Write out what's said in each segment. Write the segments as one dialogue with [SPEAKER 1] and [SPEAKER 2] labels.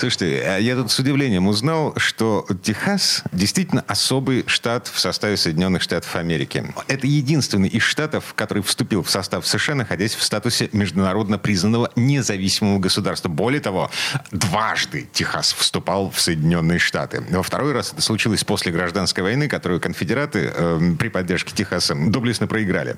[SPEAKER 1] Слушайте, а я тут с удивлением узнал, что Техас действительно особый штат в составе Соединенных Штатов Америки. Это единственный из штатов, который вступил в состав США, находясь в статусе международно признанного независимого государства. Более того, дважды Техас вступал в Соединенные Штаты. Во второй раз это случилось после гражданской войны, которую конфедераты э, при поддержке Техаса доблестно проиграли.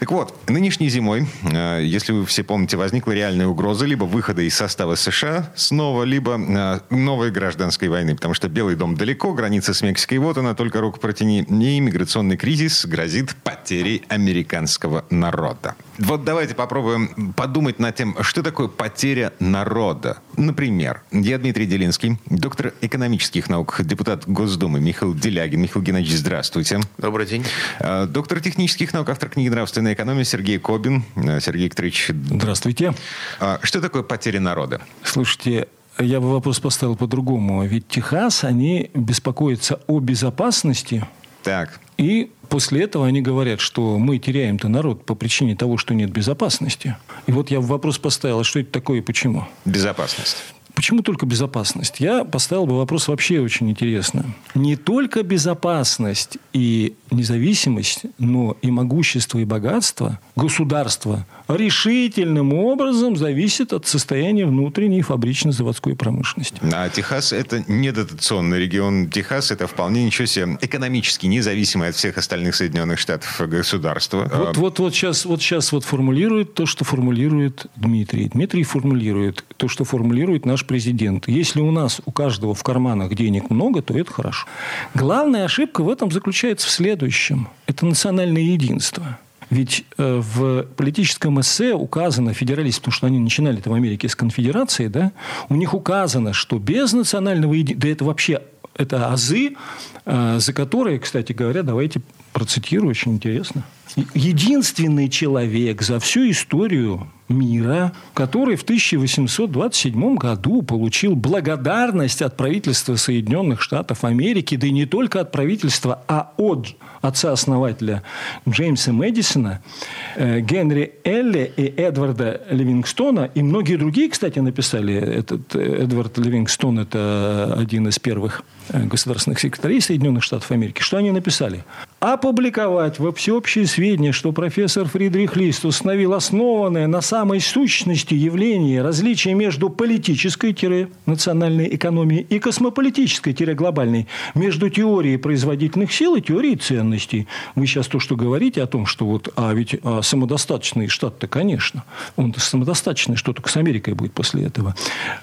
[SPEAKER 1] Так вот, нынешней зимой, э, если вы все помните, возникла реальная угроза либо выхода из состава США снова, либо Э, новой гражданской войны, потому что Белый дом далеко, граница с Мексикой вот она, только руку протяни. И иммиграционный кризис грозит потерей американского народа. Вот давайте попробуем подумать над тем, что такое потеря народа. Например, я Дмитрий Делинский, доктор экономических наук, депутат Госдумы Михаил Делягин. Михаил Геннадьевич, здравствуйте.
[SPEAKER 2] Добрый день.
[SPEAKER 1] Э, доктор технических наук, автор книги «Нравственная экономия» Сергей Кобин. Э, Сергей Викторович.
[SPEAKER 3] Здравствуйте.
[SPEAKER 1] Что такое потеря народа?
[SPEAKER 3] Слушайте, я бы вопрос поставил по-другому. Ведь Техас, они беспокоятся о безопасности.
[SPEAKER 1] Так.
[SPEAKER 3] И после этого они говорят, что мы теряем-то народ по причине того, что нет безопасности. И вот я вопрос поставил, а что это такое и почему?
[SPEAKER 1] Безопасность.
[SPEAKER 3] Почему только безопасность? Я поставил бы вопрос вообще очень интересно. Не только безопасность и независимость, но и могущество и богатство государства решительным образом зависит от состояния внутренней фабрично-заводской промышленности.
[SPEAKER 1] А Техас – это не дотационный регион. Техас – это вполне ничего себе экономически независимое от всех остальных Соединенных Штатов государство.
[SPEAKER 3] Вот, вот, вот, сейчас, вот сейчас вот формулирует то, что формулирует Дмитрий. Дмитрий формулирует то, что формулирует наш президент. Если у нас у каждого в карманах денег много, то это хорошо. Главная ошибка в этом заключается в следующем. Это национальное единство. Ведь э, в политическом эссе указано, федералисты, потому что они начинали это в Америке с конфедерации, да, у них указано, что без национального единства, да это вообще это азы, э, за которые, кстати говоря, давайте процитирую, очень интересно. Единственный человек за всю историю мира, который в 1827 году получил благодарность от правительства Соединенных Штатов Америки, да и не только от правительства, а от отца-основателя Джеймса Мэдисона, э, Генри Элли и Эдварда Ливингстона, и многие другие, кстати, написали. Этот э, Эдвард Ливингстон – это один из первых э, государственных секретарей Соединенных Штатов Америки. Что они написали? Опубликовать во всеобщие сведения, что профессор Фридрих Лист установил основанное на самой сущности явление различия между политической-национальной экономией и космополитической-глобальной, между теорией производительных сил и теорией ценностей. Вы сейчас то, что говорите о том, что вот, а ведь а самодостаточный штат-то, конечно, он самодостаточный, что только с Америкой будет после этого.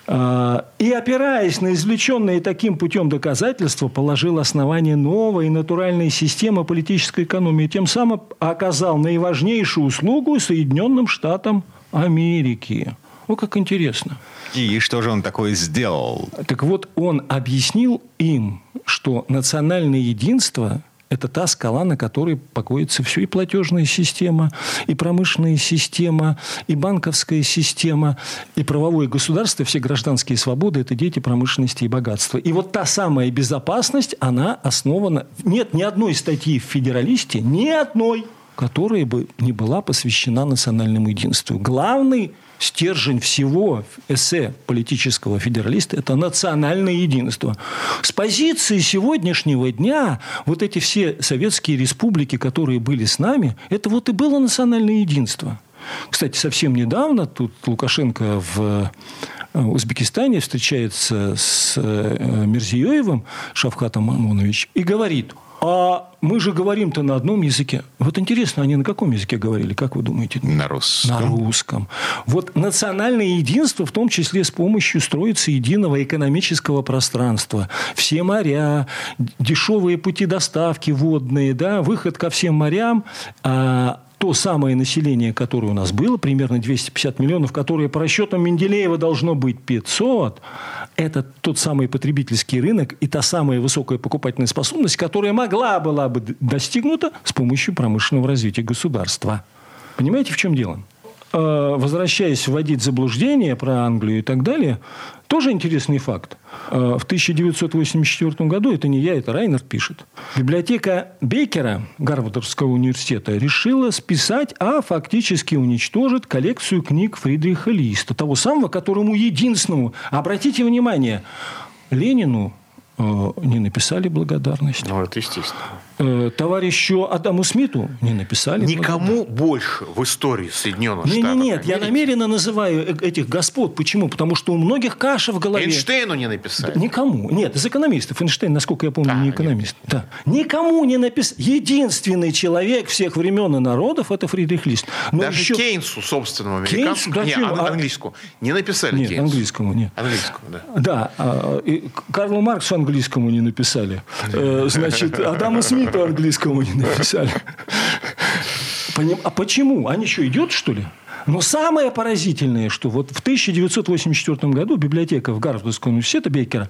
[SPEAKER 3] А, и опираясь на извлеченные таким путем доказательства, положил основание новой натуральной системы политической экономии, тем самым оказал наиважнейшую услугу Соединенным Штатам Америки. О, как интересно.
[SPEAKER 1] И что же он такое сделал?
[SPEAKER 3] Так вот, он объяснил им, что национальное единство это та скала, на которой покоится все и платежная система, и промышленная система, и банковская система, и правовое государство, все гражданские свободы – это дети промышленности и богатства. И вот та самая безопасность, она основана… Нет ни одной статьи в «Федералисте», ни одной, которая бы не была посвящена национальному единству. Главный стержень всего эссе политического федералиста – это национальное единство. С позиции сегодняшнего дня вот эти все советские республики, которые были с нами, это вот и было национальное единство. Кстати, совсем недавно тут Лукашенко в э, Узбекистане встречается с э, Мерзиёевым Шавхатом Мамонович и говорит – а мы же говорим-то на одном языке. Вот интересно, они на каком языке говорили, как вы думаете?
[SPEAKER 1] На русском.
[SPEAKER 3] На русском. Вот национальное единство, в том числе с помощью строится единого экономического пространства. Все моря, дешевые пути доставки водные, да, выход ко всем морям, а то самое население, которое у нас было, примерно 250 миллионов, которое по расчетам Менделеева должно быть 500, это тот самый потребительский рынок и та самая высокая покупательная способность, которая могла была бы достигнута с помощью промышленного развития государства. Понимаете, в чем дело? Э, возвращаясь вводить заблуждение про Англию и так далее, тоже интересный факт. Э, в 1984 году, это не я, это Райнер пишет, библиотека Бейкера Гарвардского университета решила списать, а фактически уничтожить коллекцию книг Фридриха Листа, того самого, которому единственному, обратите внимание, Ленину э, не написали благодарность.
[SPEAKER 2] Ну, это естественно.
[SPEAKER 3] Э, товарищу Адаму Смиту не написали.
[SPEAKER 2] Никому больше в истории Соединенных не, Штатов.
[SPEAKER 3] Нет, нет, я намеренно называю э, этих господ. Почему? Потому что у многих каша в голове.
[SPEAKER 2] Эйнштейну не написали.
[SPEAKER 3] Да, никому. Нет, из экономистов. Эйнштейн, насколько я помню, а, не экономист. Нет. Да. Никому не написал. Единственный человек всех времен и народов – это Фридрих Лист.
[SPEAKER 2] Но Даже еще... Кейнсу, собственному американскому, Кейнс, да, не, а... английскому, не написали
[SPEAKER 3] Нет,
[SPEAKER 2] Кейнсу.
[SPEAKER 3] английскому нет.
[SPEAKER 2] Английскому, да.
[SPEAKER 3] Да. А, и Карлу Марксу английскому не написали. Э, значит, Адаму Смиту по английскому не написали. А почему? Они что, идет, что ли? Но самое поразительное, что вот в 1984 году библиотека в Гарвардского университета Бейкера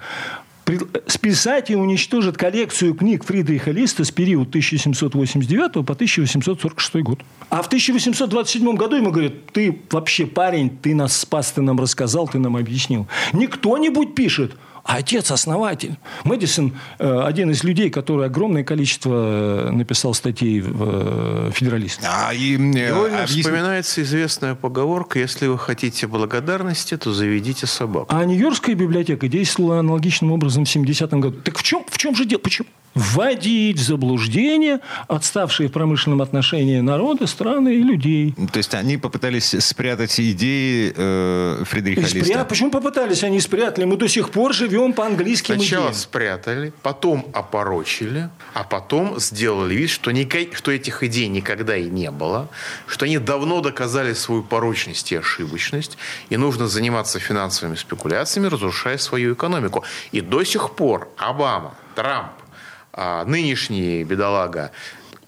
[SPEAKER 3] списать и уничтожить коллекцию книг Фридриха Листа с периода 1789 по 1846 год. А в 1827 году ему говорят, ты вообще парень, ты нас спас, ты нам рассказал, ты нам объяснил. Не кто-нибудь пишет – а отец-основатель. Мэдисон э, один из людей, который огромное количество э, написал статей в э, «Федералист».
[SPEAKER 2] А, и, Невольно объясни... вспоминается известная поговорка «Если вы хотите благодарности, то заведите собаку».
[SPEAKER 3] А Нью-Йоркская библиотека действовала аналогичным образом в 70-м году. Так в чем, в чем же дело? Почему? Вводить в заблуждение отставшие в промышленном отношении народы, страны и людей.
[SPEAKER 1] То есть они попытались спрятать идеи э, Фридриха Листа? Спря...
[SPEAKER 3] Почему попытались? Они спрятали. Мы до сих пор живем по английским
[SPEAKER 2] Сначала
[SPEAKER 3] идеям.
[SPEAKER 2] спрятали, потом опорочили, а потом сделали вид, что, никак... что этих идей никогда и не было, что они давно доказали свою порочность и ошибочность, и нужно заниматься финансовыми спекуляциями, разрушая свою экономику. И до сих пор Обама, Трамп, а, нынешний бедолага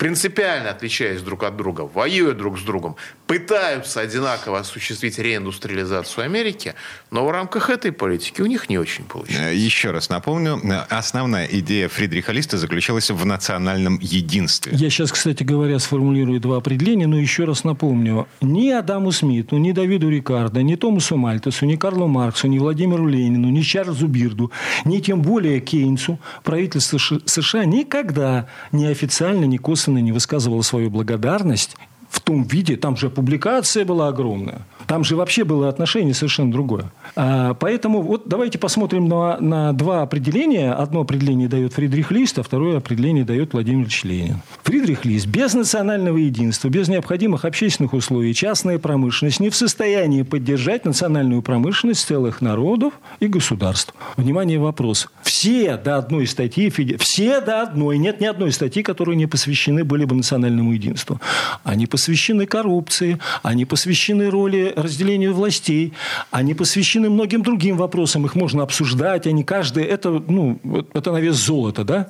[SPEAKER 2] принципиально отличаясь друг от друга, воюют друг с другом, пытаются одинаково осуществить реиндустриализацию Америки, но в рамках этой политики у них не очень получилось. Э,
[SPEAKER 1] еще раз напомню, основная идея Фридриха Листа заключалась в национальном единстве.
[SPEAKER 3] Я сейчас, кстати говоря, сформулирую два определения, но еще раз напомню. Ни Адаму Смиту, ни Давиду Рикардо, ни Томасу Мальтесу, ни Карлу Марксу, ни Владимиру Ленину, ни Чарльзу Бирду, ни тем более Кейнсу правительство США никогда ни официально, ни косвенно не высказывало свою благодарность в том виде, там же публикация была огромная, там же вообще было отношение совершенно другое. А, поэтому вот давайте посмотрим на, на два определения. Одно определение дает Фридрих Лист, а второе определение дает Владимир Ильич Ленин. Фридрих Лист. Без национального единства, без необходимых общественных условий частная промышленность не в состоянии поддержать национальную промышленность целых народов и государств. Внимание, вопрос. Все до одной статьи, все до одной, нет ни одной статьи, которые не посвящены были бы национальному единству. Они посвящены коррупции, они посвящены роли разделению властей, они посвящены многим другим вопросам. Их можно обсуждать, они каждый... Это, ну, это на вес золота, да?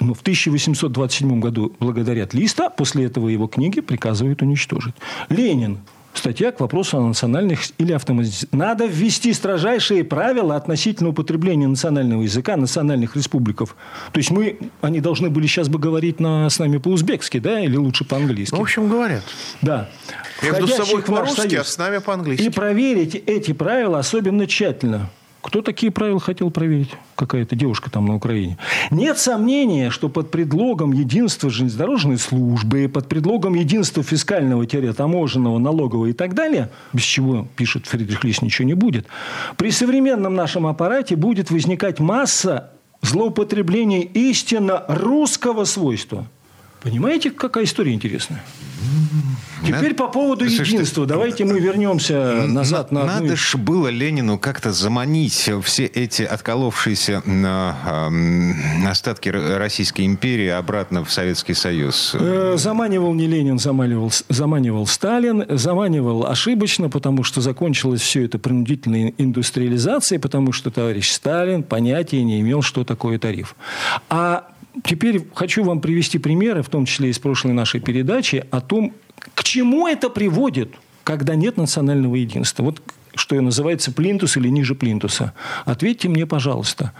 [SPEAKER 3] Но в 1827 году, благодаря Листа, после этого его книги приказывают уничтожить. Ленин статья к вопросу о национальных или автоматизации. Надо ввести строжайшие правила относительно употребления национального языка национальных республиков. То есть мы, они должны были сейчас бы говорить на, с нами по-узбекски, да, или лучше по-английски.
[SPEAKER 2] Ну, в общем, говорят.
[SPEAKER 3] Да.
[SPEAKER 2] Между собой по-русски, а с нами по-английски.
[SPEAKER 3] И проверить эти правила особенно тщательно. Кто такие правила хотел проверить? Какая-то девушка там на Украине. Нет сомнения, что под предлогом единства железнодорожной службы, под предлогом единства фискального, таможенного, налогового и так далее, без чего, пишет Фридрих Лис, ничего не будет, при современном нашем аппарате будет возникать масса злоупотреблений истинно русского свойства. Понимаете, какая история интересная? Теперь по поводу Слушайте, единства. Давайте мы вернемся назад на
[SPEAKER 1] Надо ж было Ленину как-то заманить все эти отколовшиеся остатки Российской империи обратно в Советский Союз.
[SPEAKER 3] Э, заманивал не Ленин, заманивал, заманивал Сталин. Заманивал ошибочно, потому что закончилось все это принудительной индустриализацией, потому что товарищ Сталин понятия не имел, что такое тариф. А теперь хочу вам привести примеры, в том числе из прошлой нашей передачи, о том, к чему это приводит. когда нет национального единства. Вот что называется плинтус или ниже плинтуса. Ответьте мне, пожалуйста,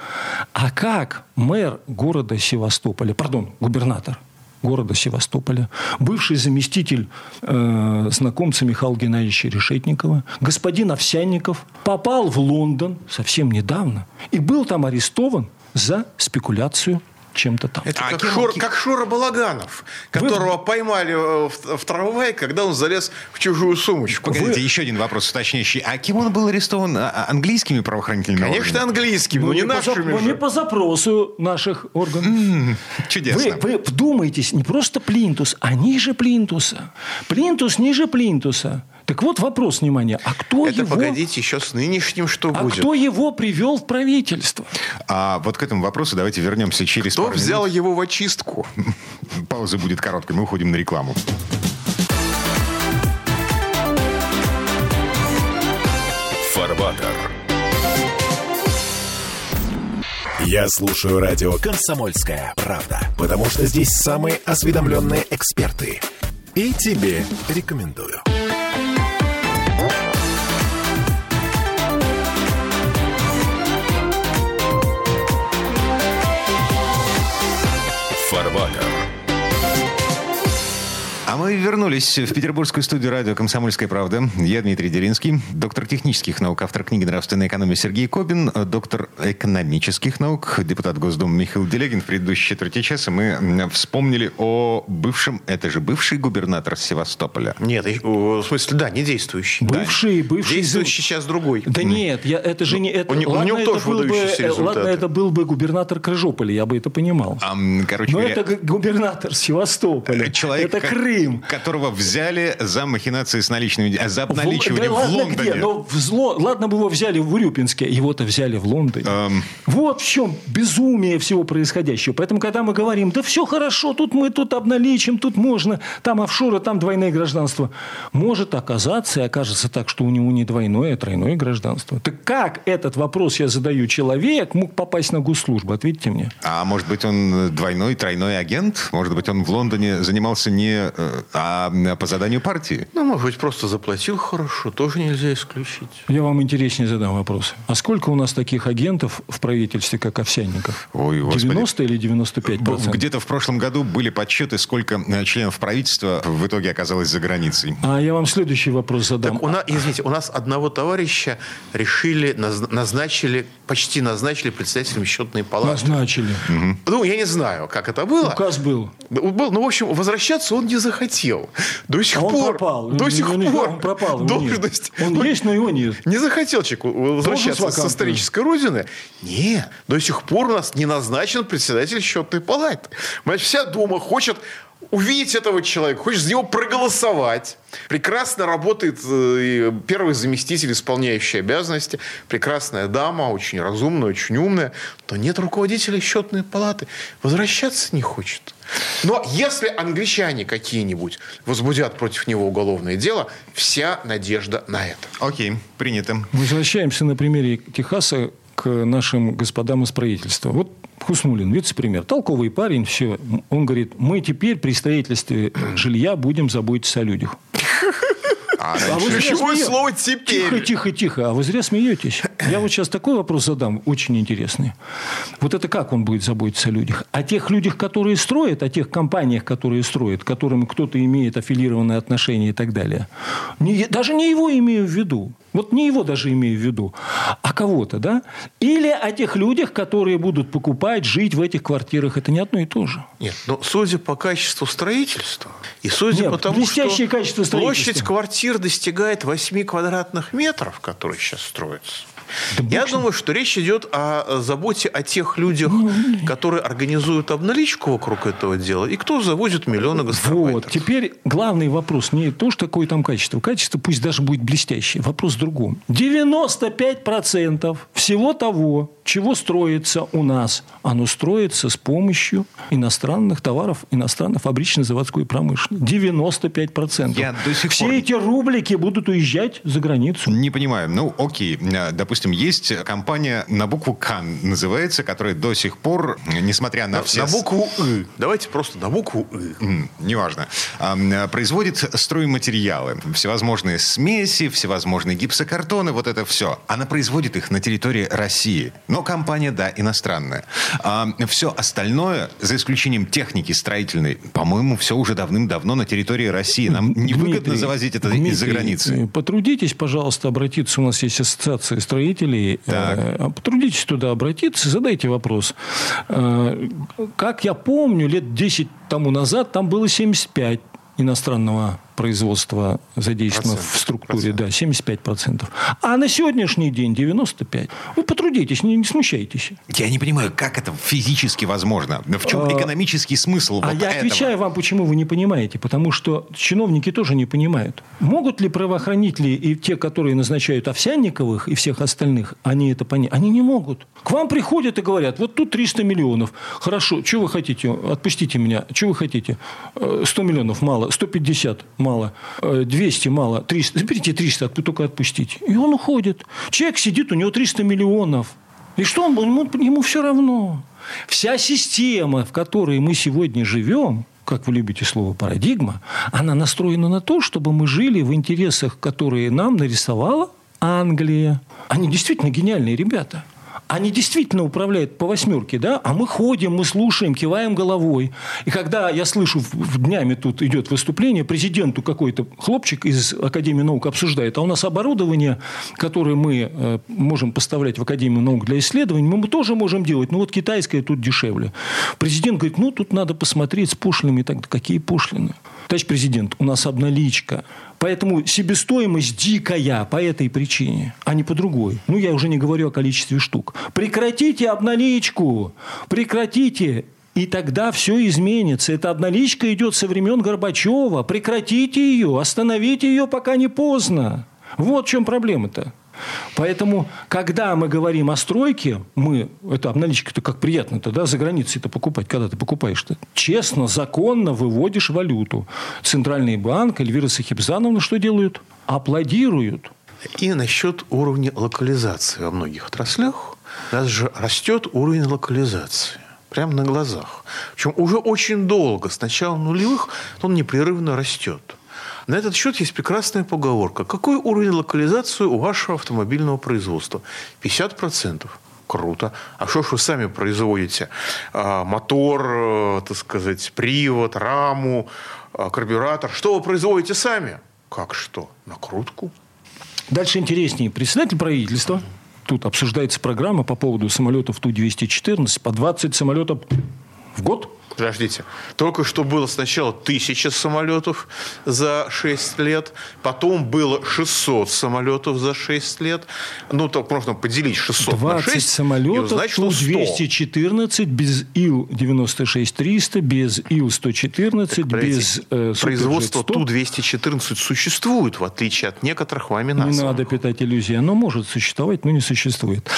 [SPEAKER 3] а как мэр города Севастополя, пардон, губернатор города Севастополя, бывший заместитель э, знакомца Михаила Геннадьевича Решетникова, господин Овсянников, попал в Лондон совсем недавно и был там арестован за спекуляцию чем-то там.
[SPEAKER 2] Это а как, Шур, как Шура Балаганов, которого Вы... поймали э, в, в трамвае, когда он залез в чужую сумочку.
[SPEAKER 1] Погодите, Вы... еще один вопрос уточняющий. А кем он был арестован? А, а английскими правоохранительными
[SPEAKER 2] Конечно, органами? английскими, но,
[SPEAKER 3] но
[SPEAKER 2] не, не нашими
[SPEAKER 3] по,
[SPEAKER 2] же.
[SPEAKER 3] Не по запросу наших органов. Mm,
[SPEAKER 1] чудесно.
[SPEAKER 3] Вы, вы вдумайтесь, не просто плинтус, а ниже плинтуса. Плинтус ниже плинтуса. Так вот вопрос, внимание, а кто
[SPEAKER 2] Это
[SPEAKER 3] его...
[SPEAKER 2] погодите, еще с нынешним что
[SPEAKER 3] а
[SPEAKER 2] будет?
[SPEAKER 3] А кто его привел в правительство?
[SPEAKER 1] А вот к этому вопросу давайте вернемся через
[SPEAKER 2] кто
[SPEAKER 1] пару
[SPEAKER 2] взял
[SPEAKER 1] минут.
[SPEAKER 2] его в очистку?
[SPEAKER 1] Пауза будет короткой, мы уходим на рекламу.
[SPEAKER 4] Фарбатер. Я слушаю радио «Комсомольская правда», потому что здесь самые осведомленные эксперты. И тебе рекомендую.
[SPEAKER 1] А мы вернулись в петербургскую студию радио «Комсомольская правда». Я Дмитрий Делинский, доктор технических наук, автор книги «Нравственная экономия» Сергей Кобин, доктор экономических наук, депутат Госдумы Михаил Делегин. В предыдущей четверти часа мы вспомнили о бывшем, это же бывший губернатор Севастополя.
[SPEAKER 2] Нет, в смысле, да, не действующий.
[SPEAKER 3] Бывший, да. бывший.
[SPEAKER 2] Действующий сейчас другой.
[SPEAKER 3] Да нет, я, это же не... Это,
[SPEAKER 2] у, ладно, у него тоже был бы,
[SPEAKER 3] Ладно, это был бы губернатор Крыжополя, я бы это понимал.
[SPEAKER 1] А, короче
[SPEAKER 3] Но
[SPEAKER 1] говоря,
[SPEAKER 3] это губернатор Севастополя.
[SPEAKER 1] Человек,
[SPEAKER 3] это Крым.
[SPEAKER 1] Которого взяли за махинации с наличными... За обналичивание в,
[SPEAKER 3] да, в ладно
[SPEAKER 1] Лондоне.
[SPEAKER 3] Где? Но в зло... Ладно бы его взяли в Урюпинске, его-то взяли в Лондоне.
[SPEAKER 1] Эм...
[SPEAKER 3] Вот в чем безумие всего происходящего. Поэтому, когда мы говорим, да все хорошо, тут мы тут обналичим, тут можно, там офшоры, там двойное гражданство. Может оказаться и окажется так, что у него не двойное, а тройное гражданство. Так как этот вопрос я задаю, человек мог попасть на госслужбу? Ответьте мне.
[SPEAKER 1] А может быть, он двойной, тройной агент? Может быть, он в Лондоне занимался не э, а по заданию партии?
[SPEAKER 2] Ну, может быть, просто заплатил хорошо, тоже нельзя исключить.
[SPEAKER 3] Я вам интереснее задам вопрос. А сколько у нас таких агентов в правительстве, как Овсянников?
[SPEAKER 1] Ой,
[SPEAKER 3] 90 или 95 процентов?
[SPEAKER 1] Где-то в прошлом году были подсчеты, сколько э, членов правительства в итоге оказалось за границей.
[SPEAKER 3] А я вам следующий вопрос задам.
[SPEAKER 2] Так у нас, извините, у нас одного товарища решили, назначили, почти назначили председателем счетной палаты.
[SPEAKER 3] Назначили.
[SPEAKER 1] Угу.
[SPEAKER 2] Ну, я не знаю, как это было.
[SPEAKER 3] Указ был.
[SPEAKER 2] Был, ну, в общем, возвращаться он не захотел. До сих
[SPEAKER 3] а он
[SPEAKER 2] пор.
[SPEAKER 3] пропал.
[SPEAKER 2] До сих
[SPEAKER 3] он,
[SPEAKER 2] пор.
[SPEAKER 3] Он пропал.
[SPEAKER 2] Должность.
[SPEAKER 3] Он есть, но его нет.
[SPEAKER 2] Не захотел человек возвращаться с исторической родины. Нет. До сих пор у нас не назначен председатель счетной палаты. Значит, вся Дума хочет увидеть этого человека, хочешь за него проголосовать. Прекрасно работает э, первый заместитель, исполняющий обязанности. Прекрасная дама, очень разумная, очень умная. Но нет руководителя счетной палаты. Возвращаться не хочет. Но если англичане какие-нибудь возбудят против него уголовное дело, вся надежда на это.
[SPEAKER 1] Окей, принято.
[SPEAKER 3] Возвращаемся на примере Техаса к нашим господам из правительства. Вот Хуснулин, вице-премьер, толковый парень, все. Он говорит, мы теперь при строительстве жилья будем заботиться о людях.
[SPEAKER 2] А, а вы Ключевое смеете? слово «теперь».
[SPEAKER 3] Тихо, тихо, тихо. А вы зря смеетесь. Я вот сейчас такой вопрос задам, очень интересный. Вот это как он будет заботиться о людях? О тех людях, которые строят, о тех компаниях, которые строят, к которым кто-то имеет аффилированные отношения и так далее. Не, даже не его имею в виду. Вот не его даже имею в виду, а кого-то, да? Или о тех людях, которые будут покупать, жить в этих квартирах. Это не одно и то же.
[SPEAKER 2] Нет, но судя по качеству строительства и судя
[SPEAKER 3] Нет,
[SPEAKER 2] по тому, что
[SPEAKER 3] качество
[SPEAKER 2] площадь квартир достигает 8 квадратных метров, которые сейчас строятся, да Я думаю, что речь идет о заботе о тех людях, ну, которые организуют обналичку вокруг этого дела, и кто завозит миллионы гастарбайтеров.
[SPEAKER 3] Вот. Теперь главный вопрос не то, что какое там качество. Качество пусть даже будет блестящее. Вопрос в другом. 95% всего того, чего строится у нас, оно строится с помощью иностранных товаров, иностранной фабрично-заводской промышленности. 95%.
[SPEAKER 1] Я до сих
[SPEAKER 3] Все
[SPEAKER 1] пор...
[SPEAKER 3] эти рублики будут уезжать за границу.
[SPEAKER 1] Не понимаю. Ну, окей. Допустим, допустим, есть компания на букву «К» называется, которая до сих пор, несмотря на,
[SPEAKER 2] на
[SPEAKER 1] все...
[SPEAKER 2] На букву «ы». Давайте просто на букву «ы».
[SPEAKER 1] Неважно. Производит стройматериалы. Всевозможные смеси, всевозможные гипсокартоны, вот это все. Она производит их на территории России. Но компания, да, иностранная. А все остальное, за исключением техники строительной, по-моему, все уже давным-давно на территории России. Нам невыгодно Дмитрий, завозить это из-за границы.
[SPEAKER 3] Потрудитесь, пожалуйста, обратиться. У нас есть ассоциация строителей. Так. Э, потрудитесь туда обратиться, задайте вопрос. Э, как я помню, лет 10 тому назад там было 75 иностранного производства задействовано Процент. в структуре, Процент. да, 75%. А на сегодняшний день 95%. Вы потрудитесь, не, не смущайтесь.
[SPEAKER 1] Я не понимаю, как это физически возможно? В чем а, экономический смысл
[SPEAKER 3] А
[SPEAKER 1] вот
[SPEAKER 3] я
[SPEAKER 1] этого?
[SPEAKER 3] отвечаю вам, почему вы не понимаете. Потому что чиновники тоже не понимают. Могут ли правоохранители и те, которые назначают Овсянниковых и всех остальных, они это понять? Они не могут. К вам приходят и говорят, вот тут 300 миллионов. Хорошо, что вы хотите? Отпустите меня. Что вы хотите? 100 э, миллионов мало, 150 мало, 200 э, мало, 300, заберите 300, только отпустите. И он уходит. Человек сидит, у него 300 миллионов. И что он, ему, ему все равно. Вся система, в которой мы сегодня живем, как вы любите слово парадигма, она настроена на то, чтобы мы жили в интересах, которые нам нарисовала Англия. Они действительно гениальные ребята. Они действительно управляют по восьмерке, да? А мы ходим, мы слушаем, киваем головой. И когда я слышу днями тут идет выступление, президенту какой-то хлопчик из Академии наук обсуждает, а у нас оборудование, которое мы э, можем поставлять в Академию наук для исследований, мы тоже можем делать. Ну вот китайское тут дешевле. Президент говорит, ну тут надо посмотреть с пошлинами. Так, какие пошлины? Товарищ президент, у нас обналичка. Поэтому себестоимость дикая по этой причине, а не по другой. Ну, я уже не говорю о количестве штук. Прекратите обналичку. Прекратите. И тогда все изменится. Эта обналичка идет со времен Горбачева. Прекратите ее. Остановите ее, пока не поздно. Вот в чем проблема-то. Поэтому, когда мы говорим о стройке, мы, это обналичка-то как приятно-то, да, за границей-то покупать, когда ты покупаешь-то, честно, законно выводишь валюту. Центральный банк, Эльвира Сахибзановна что делают? Аплодируют.
[SPEAKER 2] И насчет уровня локализации во многих отраслях. У нас же растет уровень локализации прямо на глазах. Причем уже очень долго, с начала нулевых, он непрерывно растет. На этот счет есть прекрасная поговорка. Какой уровень локализации у вашего автомобильного производства? 50%. Круто. А что ж вы сами производите? А, мотор, э, так сказать, привод, раму, а, карбюратор. Что вы производите сами? Как что? Накрутку?
[SPEAKER 3] Дальше интереснее. Председатель правительства, тут обсуждается программа по поводу самолетов Ту-214, по 20 самолетов в год –
[SPEAKER 2] Подождите. Только что было сначала тысяча самолетов за 6 лет, потом было 600 самолетов за 6 лет. Ну, так можно поделить 600
[SPEAKER 3] на 6. самолетов, узнать, что 214 без Ил-96-300, без Ил-114, без
[SPEAKER 2] э, Производство Ту-214 существует, в отличие от некоторых вами названных.
[SPEAKER 3] Не надо питать иллюзии. Оно может существовать, но не существует.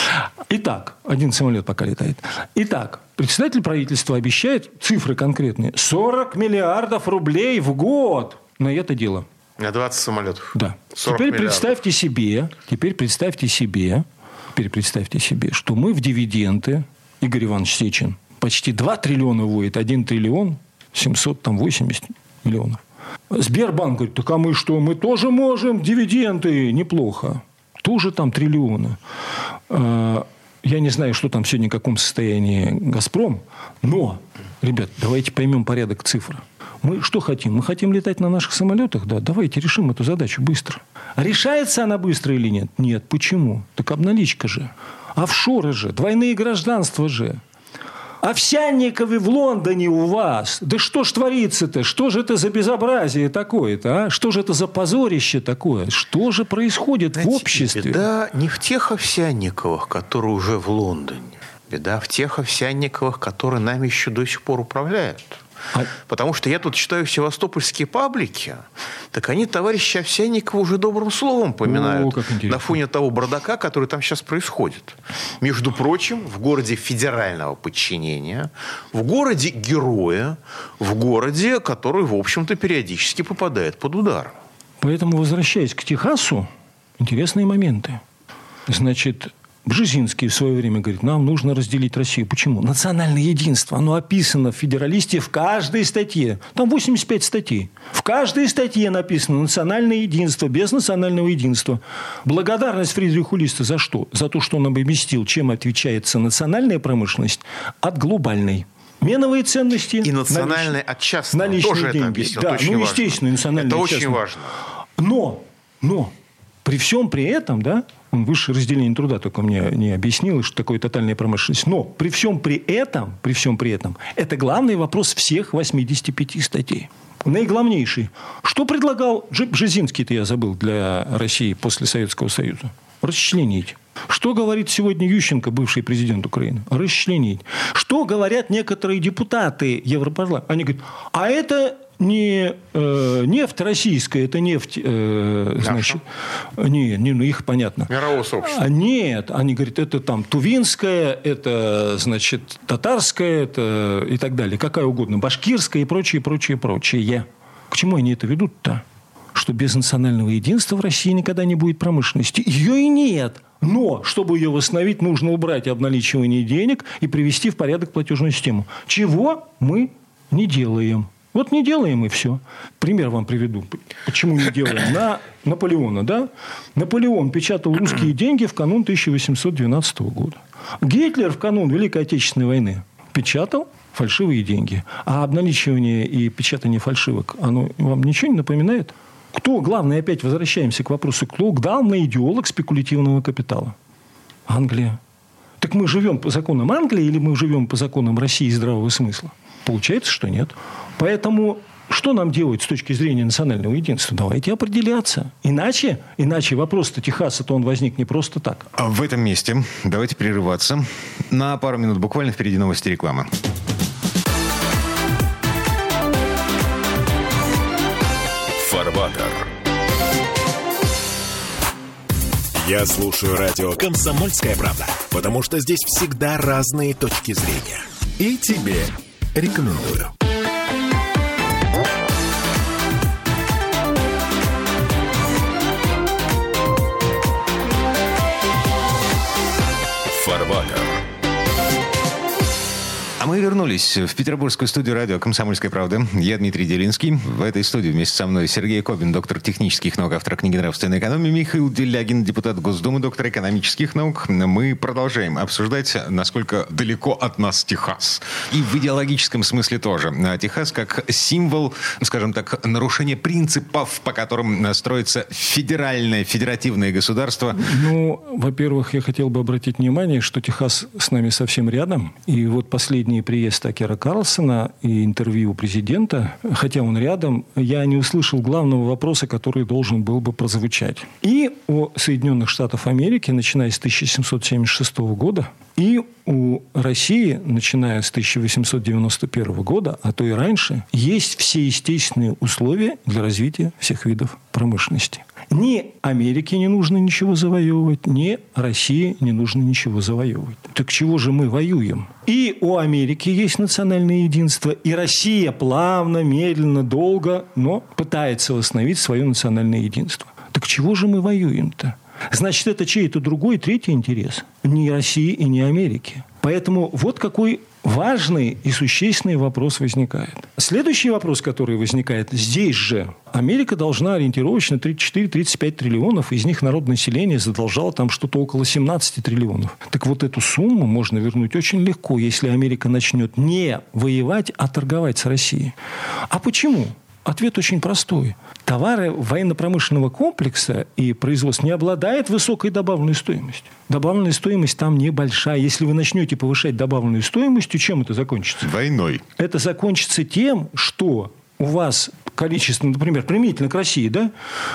[SPEAKER 3] Итак, один самолет пока летает. Итак, Председатель правительства обещает цифры конкретные. 40 миллиардов рублей в год на это дело.
[SPEAKER 2] На 20 самолетов.
[SPEAKER 3] Да. Теперь миллиардов. представьте себе, теперь представьте себе, теперь представьте себе, что мы в дивиденды, Игорь Иванович Сечин, почти 2 триллиона вводит, 1 триллион 780 миллионов. Сбербанк говорит, так а мы что, мы тоже можем дивиденды, неплохо. Тоже там триллионы. А, я не знаю, что там сегодня, в каком состоянии «Газпром», но, ребят, давайте поймем порядок цифр. Мы что хотим? Мы хотим летать на наших самолетах? Да, давайте решим эту задачу быстро. Решается она быстро или нет? Нет. Почему? Так обналичка же. Офшоры же, двойные гражданства же. Овсянниковы в Лондоне у вас. Да что ж творится-то? Что же это за безобразие такое-то? А? Что же это за позорище такое? Что же происходит Знаете, в обществе?
[SPEAKER 2] Беда не в тех Овсянниковых, которые уже в Лондоне. Беда в тех Овсянниковых, которые нами еще до сих пор управляют. А... Потому что я тут читаю севастопольские паблики, так они товарища Овсянникова уже добрым словом поминают О, на фоне того бардака, который там сейчас происходит. Между прочим, в городе федерального подчинения, в городе героя, в городе, который, в общем-то, периодически попадает под удар.
[SPEAKER 3] Поэтому, возвращаясь к Техасу, интересные моменты. Значит, Бжезинский в свое время говорит, нам нужно разделить Россию. Почему? Национальное единство. Оно описано в федералисте в каждой статье. Там 85 статей. В каждой статье написано национальное единство, без национального единства. Благодарность Фридриху Листа за что? За то, что он объяснил, чем отличается национальная промышленность от глобальной. Меновые ценности.
[SPEAKER 2] И национальные от частного.
[SPEAKER 3] Наличные Тоже деньги. это объяснил.
[SPEAKER 2] Да,
[SPEAKER 3] это ну, важно. естественно, национальные
[SPEAKER 2] Это очень важно.
[SPEAKER 3] Но, но, при всем при этом, да, высшее разделение труда только мне не объяснил, что такое тотальная промышленность. Но при всем при этом, при всем при этом, это главный вопрос всех 85 статей. Наиглавнейший. Что предлагал Бжезинский-то я забыл для России после Советского Союза? Расчленить. Что говорит сегодня Ющенко, бывший президент Украины? Расчленить. Что говорят некоторые депутаты Европарламента? Они говорят, а это не э, нефть российская, это нефть, э, значит, не, не, ну их понятно.
[SPEAKER 2] Мирового сообщества.
[SPEAKER 3] А, нет, они говорят, это там тувинская, это, значит, татарская, это и так далее, какая угодно, башкирская и прочее, прочее, прочее. К чему они это ведут-то? Что без национального единства в России никогда не будет промышленности. Ее и нет. Но, чтобы ее восстановить, нужно убрать обналичивание денег и привести в порядок платежную систему. Чего мы не делаем. Вот не делаем и все. Пример вам приведу. Почему не делаем? На Наполеона, да? Наполеон печатал русские деньги в канун 1812 года. Гитлер в канун Великой Отечественной войны печатал фальшивые деньги. А обналичивание и печатание фальшивок, оно вам ничего не напоминает? Кто главный, опять возвращаемся к вопросу, кто главный идеолог спекулятивного капитала? Англия. Так мы живем по законам Англии или мы живем по законам России и здравого смысла? Получается, что нет. Поэтому что нам делать с точки зрения национального единства? Давайте определяться. Иначе, иначе вопрос-то Техаса-то он возник не просто так.
[SPEAKER 1] А в этом месте давайте прерываться. На пару минут буквально впереди новости рекламы.
[SPEAKER 4] Фарватер. Я слушаю радио «Комсомольская правда», потому что здесь всегда разные точки зрения. И тебе рекомендую.
[SPEAKER 1] Мы вернулись в петербургскую студию радио «Комсомольская правда». Я Дмитрий Делинский. В этой студии вместе со мной Сергей Кобин, доктор технических наук, автор книги «Нравственная экономия», Михаил Делягин, депутат Госдумы, доктор экономических наук. Мы продолжаем обсуждать, насколько далеко от нас Техас. И в идеологическом смысле тоже. Техас как символ, скажем так, нарушения принципов, по которым строится федеральное, федеративное государство.
[SPEAKER 3] Ну, во-первых, я хотел бы обратить внимание, что Техас с нами совсем рядом. И вот последний последний приезд Такера Карлсона и интервью президента, хотя он рядом, я не услышал главного вопроса, который должен был бы прозвучать. И о Соединенных Штатах Америки, начиная с 1776 года, и у России, начиная с 1891 года, а то и раньше, есть все естественные условия для развития всех видов промышленности. Ни Америке не нужно ничего завоевывать, ни России не нужно ничего завоевывать. Так чего же мы воюем? И у Америки есть национальное единство, и Россия плавно, медленно, долго, но пытается восстановить свое национальное единство. Так чего же мы воюем-то? Значит, это чей-то другой, третий интерес. Не России и не Америки. Поэтому вот какой важный и существенный вопрос возникает. Следующий вопрос, который возникает здесь же. Америка должна ориентировочно 34-35 триллионов, из них народное население задолжало там что-то около 17 триллионов. Так вот эту сумму можно вернуть очень легко, если Америка начнет не воевать, а торговать с Россией. А почему? Ответ очень простой. Товары военно-промышленного комплекса и производства не обладают высокой добавленной стоимостью. Добавленная стоимость там небольшая. Если вы начнете повышать добавленную стоимость, чем это закончится?
[SPEAKER 1] Войной.
[SPEAKER 3] Это закончится тем, что у вас количество, например, применительно к России, да,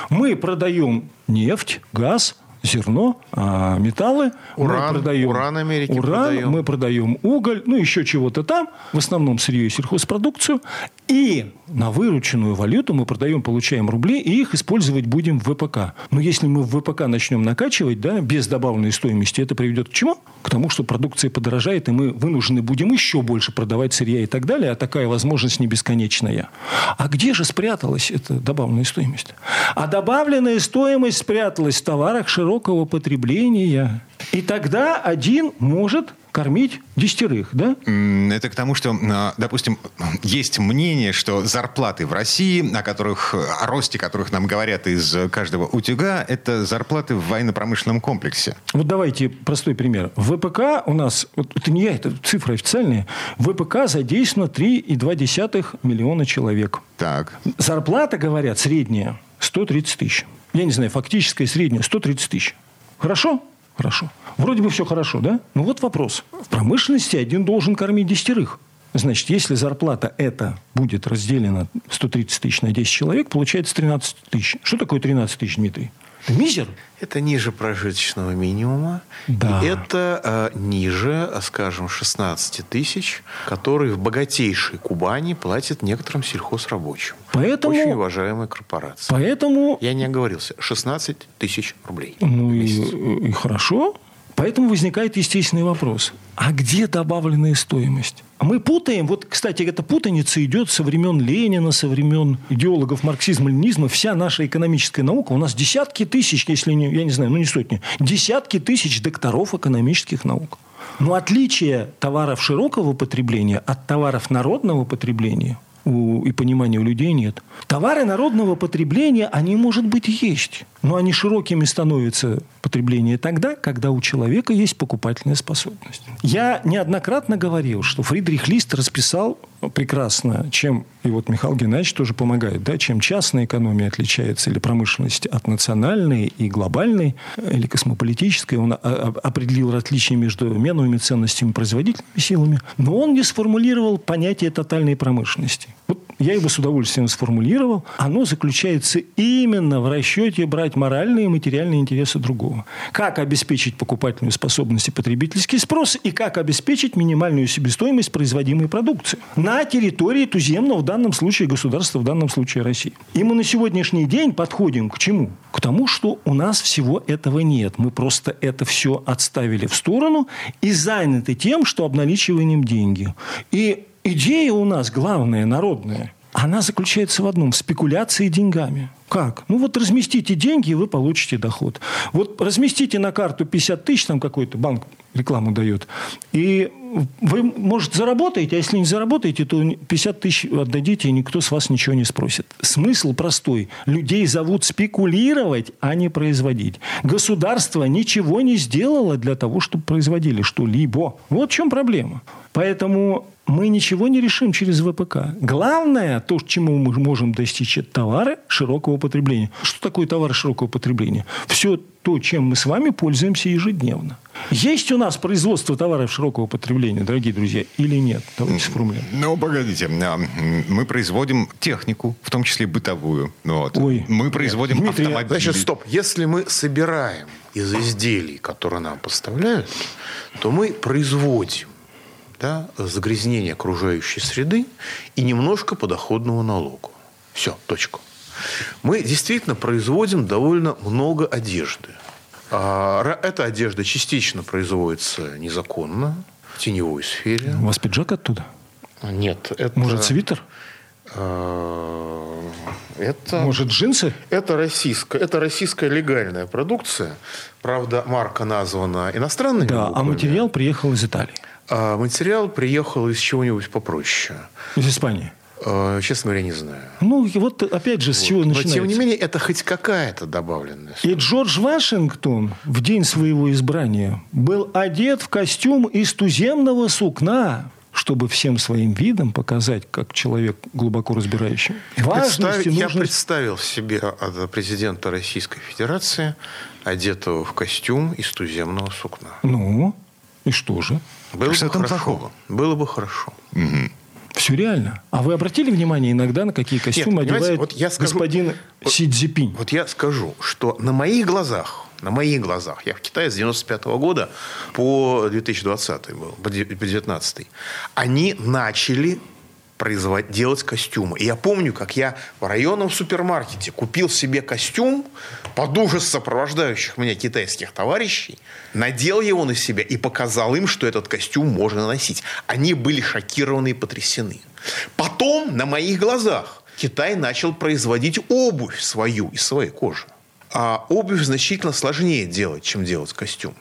[SPEAKER 3] мы продаем нефть, газ, зерно, а металлы.
[SPEAKER 2] Уран, мы продаем, уран Америки
[SPEAKER 3] уран, продаем. мы продаем уголь, ну, еще чего-то там, в основном сырье и сельхозпродукцию. И на вырученную валюту мы продаем, получаем рубли, и их использовать будем в ВПК. Но если мы в ВПК начнем накачивать, да, без добавленной стоимости, это приведет к чему? К тому, что продукция подорожает, и мы вынуждены будем еще больше продавать сырья и так далее, а такая возможность не бесконечная. А где же спряталась эта добавленная стоимость? А добавленная стоимость спряталась в товарах широкого широкого потребления. И тогда один может кормить десятерых, да?
[SPEAKER 1] Это к тому, что, а, допустим, есть мнение, что зарплаты в России, о которых, о росте которых нам говорят из каждого утюга, это зарплаты в военно-промышленном комплексе.
[SPEAKER 3] Вот давайте простой пример. В ВПК у нас, вот это не я, это цифры официальные, в ВПК задействовано 3,2 миллиона человек.
[SPEAKER 1] Так.
[SPEAKER 3] Зарплата, говорят, средняя 130 тысяч. Я не знаю, фактическая средняя 130 тысяч. Хорошо? Хорошо. Вроде бы все хорошо, да? Ну вот вопрос. В промышленности один должен кормить десятерых. Значит, если зарплата эта будет разделена 130 тысяч на 10 человек, получается 13 тысяч. Что такое 13 тысяч, Дмитрий? Мизер.
[SPEAKER 2] Это ниже прожиточного минимума.
[SPEAKER 3] Да.
[SPEAKER 2] И это э, ниже, скажем, 16 тысяч, которые в богатейшей Кубани платят некоторым сельхозрабочим.
[SPEAKER 3] Поэтому,
[SPEAKER 2] Очень уважаемая корпорация.
[SPEAKER 3] Поэтому...
[SPEAKER 2] Я не оговорился. 16 тысяч рублей.
[SPEAKER 3] Ну и, и хорошо. Поэтому возникает естественный вопрос. А где добавленная стоимость? Мы путаем, вот, кстати, эта путаница идет со времен Ленина, со времен идеологов марксизма-ленинизма. Вся наша экономическая наука, у нас десятки тысяч, если не, я не знаю, ну не сотни, десятки тысяч докторов экономических наук. Но отличие товаров широкого потребления от товаров народного потребления у, и понимания у людей нет. Товары народного потребления, они, может быть, есть. Но они широкими становятся потребление тогда, когда у человека есть покупательная способность. Я неоднократно говорил, что Фридрих Лист расписал прекрасно, чем, и вот Михаил Геннадьевич тоже помогает, да, чем частная экономия отличается или промышленность от национальной и глобальной, или космополитической. Он определил различия между меновыми ценностями и производительными силами. Но он не сформулировал понятие тотальной промышленности. Вот я его с удовольствием сформулировал. Оно заключается именно в расчете брать моральные и материальные интересы другого. Как обеспечить покупательную способность и потребительский спрос, и как обеспечить минимальную себестоимость производимой продукции на территории туземного, в данном случае государства, в данном случае России. И мы на сегодняшний день подходим к чему? К тому, что у нас всего этого нет. Мы просто это все отставили в сторону и заняты тем, что обналичиваем деньги. И идея у нас главная, народная, она заключается в одном – спекуляции деньгами. Как? Ну вот разместите деньги, и вы получите доход. Вот разместите на карту 50 тысяч, там какой-то банк рекламу дает, и вы, может, заработаете, а если не заработаете, то 50 тысяч отдадите, и никто с вас ничего не спросит. Смысл простой. Людей зовут спекулировать, а не производить. Государство ничего не сделало для того, чтобы производили что-либо. Вот в чем проблема. Поэтому мы ничего не решим через ВПК. Главное, то, чему мы можем достичь, это товары широкого потребления. Что такое товары широкого потребления? Все то, чем мы с вами пользуемся ежедневно. Есть у нас производство товаров широкого потребления, дорогие друзья, или нет? Давайте сформулируем.
[SPEAKER 1] Ну, погодите. А, мы производим технику, в том числе бытовую. Вот.
[SPEAKER 3] Ой.
[SPEAKER 1] Мы производим Дмитрий, автомобили.
[SPEAKER 2] Значит, стоп. Если мы собираем из изделий, которые нам поставляют, то мы производим да, загрязнение окружающей среды и немножко подоходного налога. Все, точка. Мы действительно производим довольно много одежды. А, эта одежда частично производится незаконно, в теневой сфере.
[SPEAKER 3] У вас пиджак оттуда?
[SPEAKER 2] Нет. Это...
[SPEAKER 3] Может, свитер?
[SPEAKER 2] А, это,
[SPEAKER 3] Может, джинсы?
[SPEAKER 2] Это российская, это российская легальная продукция. Правда, марка названа иностранными
[SPEAKER 3] Да,
[SPEAKER 2] буквами.
[SPEAKER 3] а материал приехал из Италии.
[SPEAKER 2] А материал приехал из чего-нибудь попроще.
[SPEAKER 3] Из Испании.
[SPEAKER 2] А, честно говоря, не знаю.
[SPEAKER 3] Ну, вот опять же, с вот. чего начинается?
[SPEAKER 2] Но, тем не менее, это хоть какая-то добавленная
[SPEAKER 3] И Джордж Вашингтон в день своего избрания был одет в костюм из туземного сукна, чтобы всем своим видом показать, как человек глубоко разбирающий.
[SPEAKER 2] Представь, нужно... Я представил себе президента Российской Федерации, одетого в костюм из туземного сукна.
[SPEAKER 3] Ну, и что же?
[SPEAKER 2] Было что бы хорошо. Плохого? Было бы хорошо.
[SPEAKER 3] Угу. Все реально. А вы обратили внимание иногда, на какие костюмы Нет, одевает вот я скажу, господин вот, Си Цзипинь?
[SPEAKER 2] Вот я скажу, что на моих глазах, на моих глазах, я в Китае с 95 -го года по 2020 был, по 2019, они начали производить, делать костюмы. И я помню, как я в районном супермаркете купил себе костюм под ужас сопровождающих меня китайских товарищей, надел его на себя и показал им, что этот костюм можно носить. Они были шокированы и потрясены. Потом на моих глазах Китай начал производить обувь свою из своей кожи. А обувь значительно сложнее делать, чем делать костюм.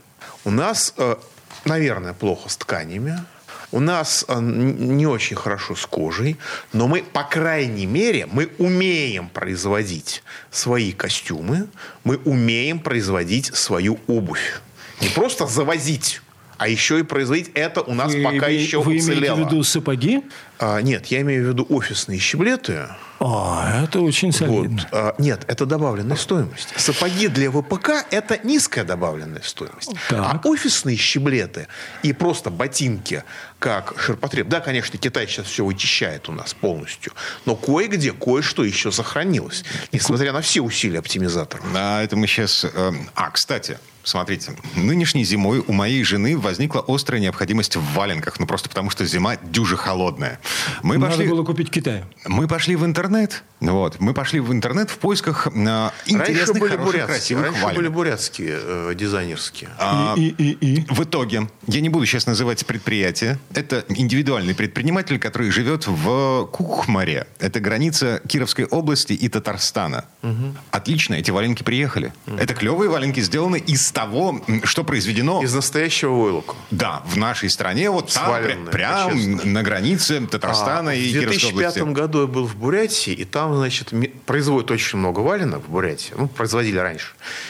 [SPEAKER 2] У нас, э, наверное, плохо с тканями. У нас э, не очень хорошо с кожей, но мы, по крайней мере, мы умеем производить свои костюмы, мы умеем производить свою обувь. Не просто завозить а еще и производить это у нас
[SPEAKER 3] вы,
[SPEAKER 2] пока
[SPEAKER 3] вы,
[SPEAKER 2] еще
[SPEAKER 3] вы
[SPEAKER 2] уцелело.
[SPEAKER 3] Вы имеете в виду сапоги?
[SPEAKER 2] А, нет, я имею в виду офисные щеблеты.
[SPEAKER 3] А, это очень солидно.
[SPEAKER 2] Вот. А, нет, это добавленная стоимость. Сапоги для ВПК – это низкая добавленная стоимость.
[SPEAKER 3] Так.
[SPEAKER 2] А офисные щеблеты и просто ботинки, как ширпотреб. Да, конечно, Китай сейчас все вычищает у нас полностью, но кое-где кое-что еще сохранилось, несмотря на все усилия оптимизаторов.
[SPEAKER 1] А это мы сейчас... Э, а, кстати, Смотрите, нынешней зимой у моей жены возникла острая необходимость в валенках. Ну, просто потому, что зима дюже холодная.
[SPEAKER 3] Мы Надо пошли... было купить в Китае.
[SPEAKER 1] Мы пошли в интернет. интернет Вот. Мы пошли в интернет в поисках э, интересных, раньше были хороших, красивых
[SPEAKER 2] раньше
[SPEAKER 1] валенок.
[SPEAKER 2] были бурятские, э, дизайнерские.
[SPEAKER 1] А, и, и, и, и. В итоге, я не буду сейчас называть предприятие. Это индивидуальный предприниматель, который живет в Кухмаре. Это граница Кировской области и Татарстана. Угу. Отлично, эти валенки приехали. Угу. Это клевые валенки, сделаны из того, что произведено...
[SPEAKER 2] Из настоящего войлока.
[SPEAKER 1] Да, в нашей стране, вот там, прямо на границе Татарстана а, и Кировской области.
[SPEAKER 2] В 2005 году я был в Бурятии, и там, значит, производят очень много валенок в Бурятии. Ну, производили раньше.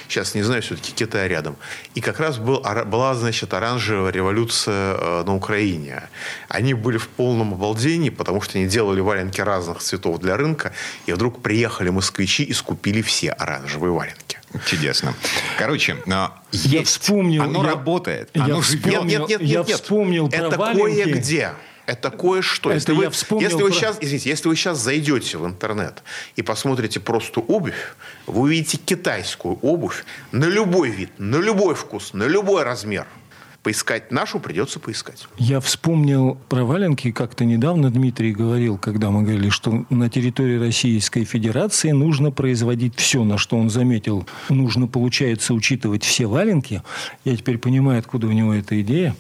[SPEAKER 2] Сейчас, не знаю, все-таки Китай рядом. И как раз был, была, значит, оранжевая революция э, на Украине. Они были в полном обалдении, потому что они делали валенки разных цветов для рынка, и вдруг приехали москвичи и скупили все оранжевые валенки.
[SPEAKER 1] Чудесно. Короче,
[SPEAKER 3] я есть. вспомнил.
[SPEAKER 1] Оно
[SPEAKER 3] я,
[SPEAKER 1] работает.
[SPEAKER 3] Я
[SPEAKER 1] оно
[SPEAKER 3] живет. Нет, нет, нет,
[SPEAKER 2] я
[SPEAKER 3] нет, вспомнил
[SPEAKER 2] Это
[SPEAKER 3] про валенки.
[SPEAKER 2] кое-где. Это кое-что. Если вы,
[SPEAKER 3] вспомнил
[SPEAKER 2] если вы сейчас, извините, если вы сейчас зайдете в интернет и посмотрите просто обувь, вы увидите китайскую обувь на любой вид, на любой вкус, на любой размер – поискать нашу придется поискать.
[SPEAKER 3] Я вспомнил про валенки. Как-то недавно Дмитрий говорил, когда мы говорили, что на территории Российской Федерации нужно производить все, на что он заметил. Нужно, получается, учитывать все валенки. Я теперь понимаю, откуда у него эта идея.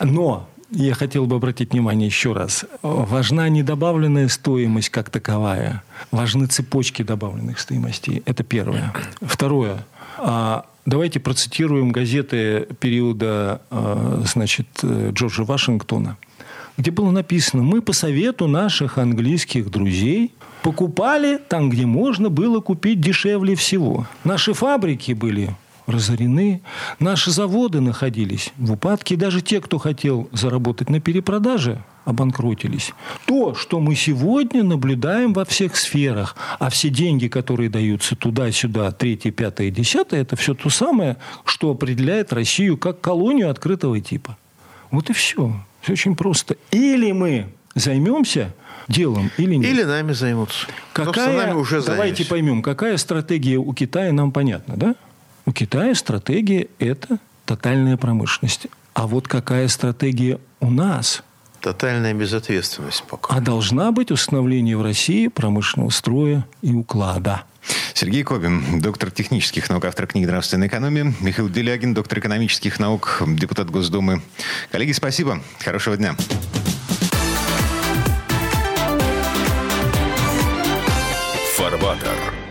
[SPEAKER 3] Но я хотел бы обратить внимание еще раз. Важна не добавленная стоимость как таковая. Важны цепочки добавленных стоимостей. Это первое. Второе. А Давайте процитируем газеты периода э, значит, Джорджа Вашингтона, где было написано, мы по совету наших английских друзей покупали там, где можно было купить дешевле всего. Наши фабрики были разорены, наши заводы находились в упадке, даже те, кто хотел заработать на перепродаже, обанкротились. То, что мы сегодня наблюдаем во всех сферах, а все деньги, которые даются туда-сюда, третье, пятое, десятое, это все то самое, что определяет Россию как колонию открытого типа. Вот и все. Все очень просто. Или мы займемся делом или нет.
[SPEAKER 2] Или нами займутся.
[SPEAKER 3] Какая,
[SPEAKER 2] нами уже
[SPEAKER 3] давайте поймем, какая стратегия у Китая нам понятна, да? У Китая стратегия – это тотальная промышленность. А вот какая стратегия у нас –
[SPEAKER 2] Тотальная безответственность пока.
[SPEAKER 3] А должна быть установление в России промышленного строя и уклада.
[SPEAKER 1] Сергей Кобин, доктор технических наук, автор книги «Нравственная экономия». Михаил Делягин, доктор экономических наук, депутат Госдумы. Коллеги, спасибо. Хорошего дня.
[SPEAKER 4] Фарбатер.